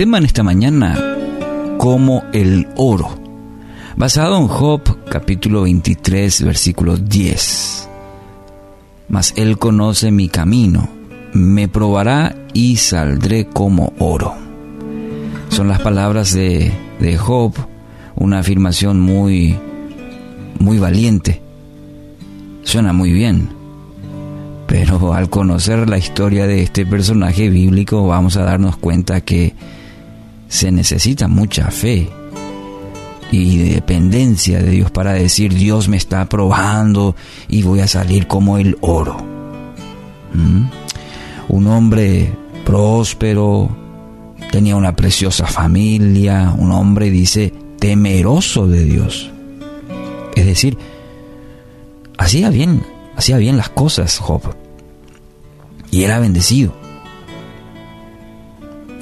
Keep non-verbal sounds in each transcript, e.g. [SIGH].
tema en esta mañana, como el oro, basado en Job capítulo 23, versículo 10. Mas él conoce mi camino, me probará y saldré como oro. Son las palabras de, de Job, una afirmación muy, muy valiente. Suena muy bien, pero al conocer la historia de este personaje bíblico vamos a darnos cuenta que se necesita mucha fe y dependencia de Dios para decir Dios me está probando y voy a salir como el oro. ¿Mm? Un hombre próspero, tenía una preciosa familia, un hombre dice temeroso de Dios. Es decir, hacía bien, hacía bien las cosas Job. Y era bendecido.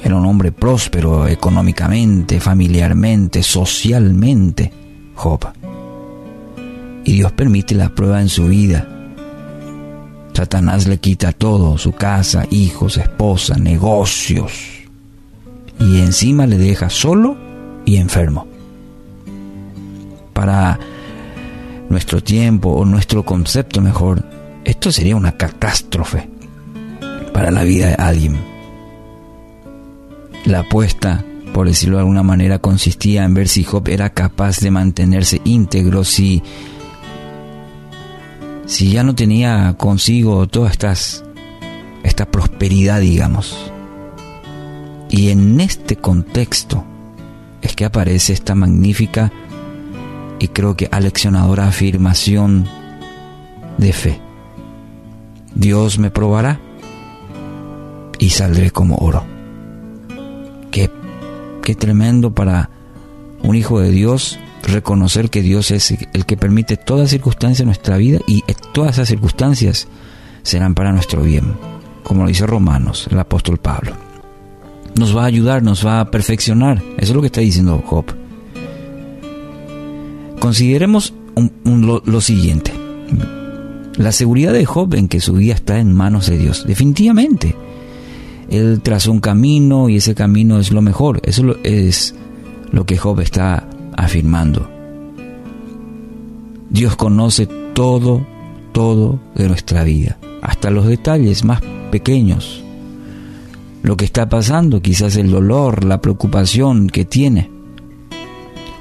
Era un hombre próspero económicamente, familiarmente, socialmente, Job. Y Dios permite la prueba en su vida. Satanás le quita todo, su casa, hijos, esposa, negocios. Y encima le deja solo y enfermo. Para nuestro tiempo o nuestro concepto mejor, esto sería una catástrofe para la vida de alguien. La apuesta, por decirlo de alguna manera, consistía en ver si Job era capaz de mantenerse íntegro, si, si ya no tenía consigo toda esta prosperidad, digamos. Y en este contexto es que aparece esta magnífica y creo que aleccionadora afirmación de fe. Dios me probará y saldré como oro. Qué, tremendo para un hijo de Dios reconocer que Dios es el que permite toda circunstancia en nuestra vida y todas esas circunstancias serán para nuestro bien, como lo dice Romanos, el apóstol Pablo. Nos va a ayudar, nos va a perfeccionar. Eso es lo que está diciendo Job. Consideremos lo, siguiente. La seguridad de Job en que su vida está en manos de Dios. Definitivamente. Él trazó un camino y ese camino es lo mejor. Eso es lo que Job está afirmando. Dios conoce todo, todo de nuestra vida, hasta los detalles más pequeños. Lo que está pasando, quizás el dolor, la preocupación que tiene.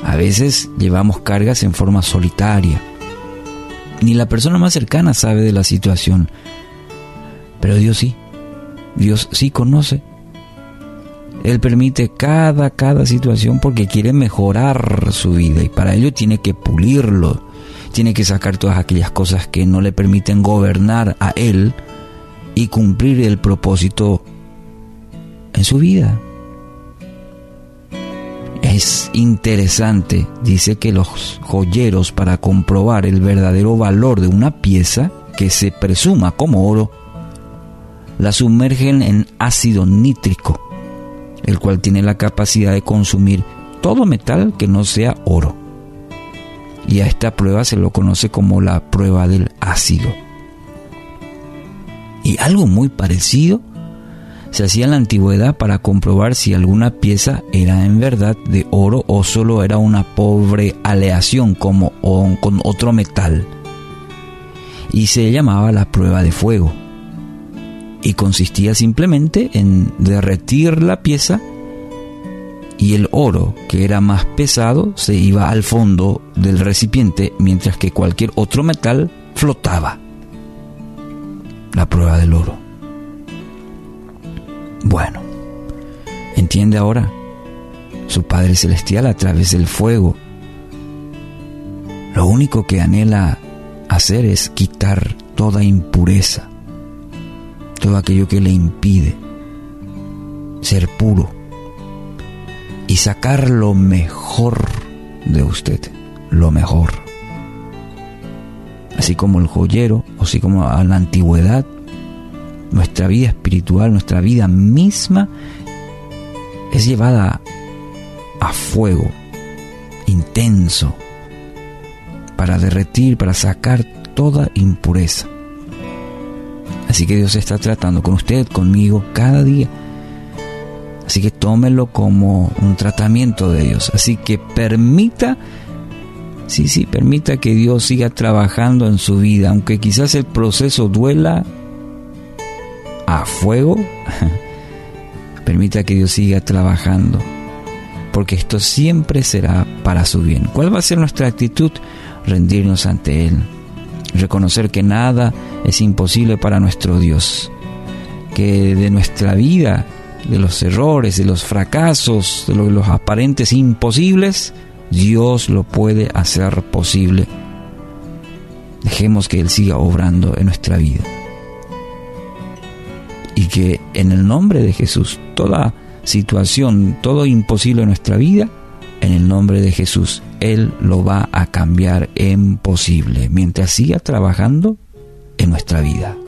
A veces llevamos cargas en forma solitaria. Ni la persona más cercana sabe de la situación. Pero Dios sí. Dios sí conoce. Él permite cada, cada situación porque quiere mejorar su vida y para ello tiene que pulirlo. Tiene que sacar todas aquellas cosas que no le permiten gobernar a Él y cumplir el propósito en su vida. Es interesante, dice que los joyeros para comprobar el verdadero valor de una pieza que se presuma como oro, la sumergen en ácido nítrico, el cual tiene la capacidad de consumir todo metal que no sea oro. Y a esta prueba se lo conoce como la prueba del ácido. Y algo muy parecido se hacía en la antigüedad para comprobar si alguna pieza era en verdad de oro o solo era una pobre aleación como con otro metal. Y se llamaba la prueba de fuego. Y consistía simplemente en derretir la pieza y el oro, que era más pesado, se iba al fondo del recipiente mientras que cualquier otro metal flotaba. La prueba del oro. Bueno, entiende ahora su Padre Celestial a través del fuego. Lo único que anhela hacer es quitar toda impureza, todo aquello que le impide ser puro y sacar lo mejor de usted, lo mejor. Así como el joyero, así como a la antigüedad, nuestra vida espiritual, nuestra vida misma es llevada a fuego intenso para derretir, para sacar toda impureza. Así que Dios está tratando con usted, conmigo, cada día, Así que tómelo como un tratamiento de Dios. Así que permita, sí, sí, permita que Dios siga trabajando en su vida, aunque quizás el proceso duela a fuego. [LAUGHS] permita que Dios siga trabajando, porque esto siempre será para su bien. ¿Cuál va a ser nuestra actitud? Rendirnos ante Él, reconocer que nada es imposible para nuestro Dios, que de nuestra vida de los errores, de los fracasos, de los aparentes imposibles, Dios lo puede hacer posible. Dejemos que Él siga obrando en nuestra vida. Y que en el nombre de Jesús, toda situación, todo imposible en nuestra vida, en el nombre de Jesús, Él lo va a cambiar en posible, mientras siga trabajando en nuestra vida.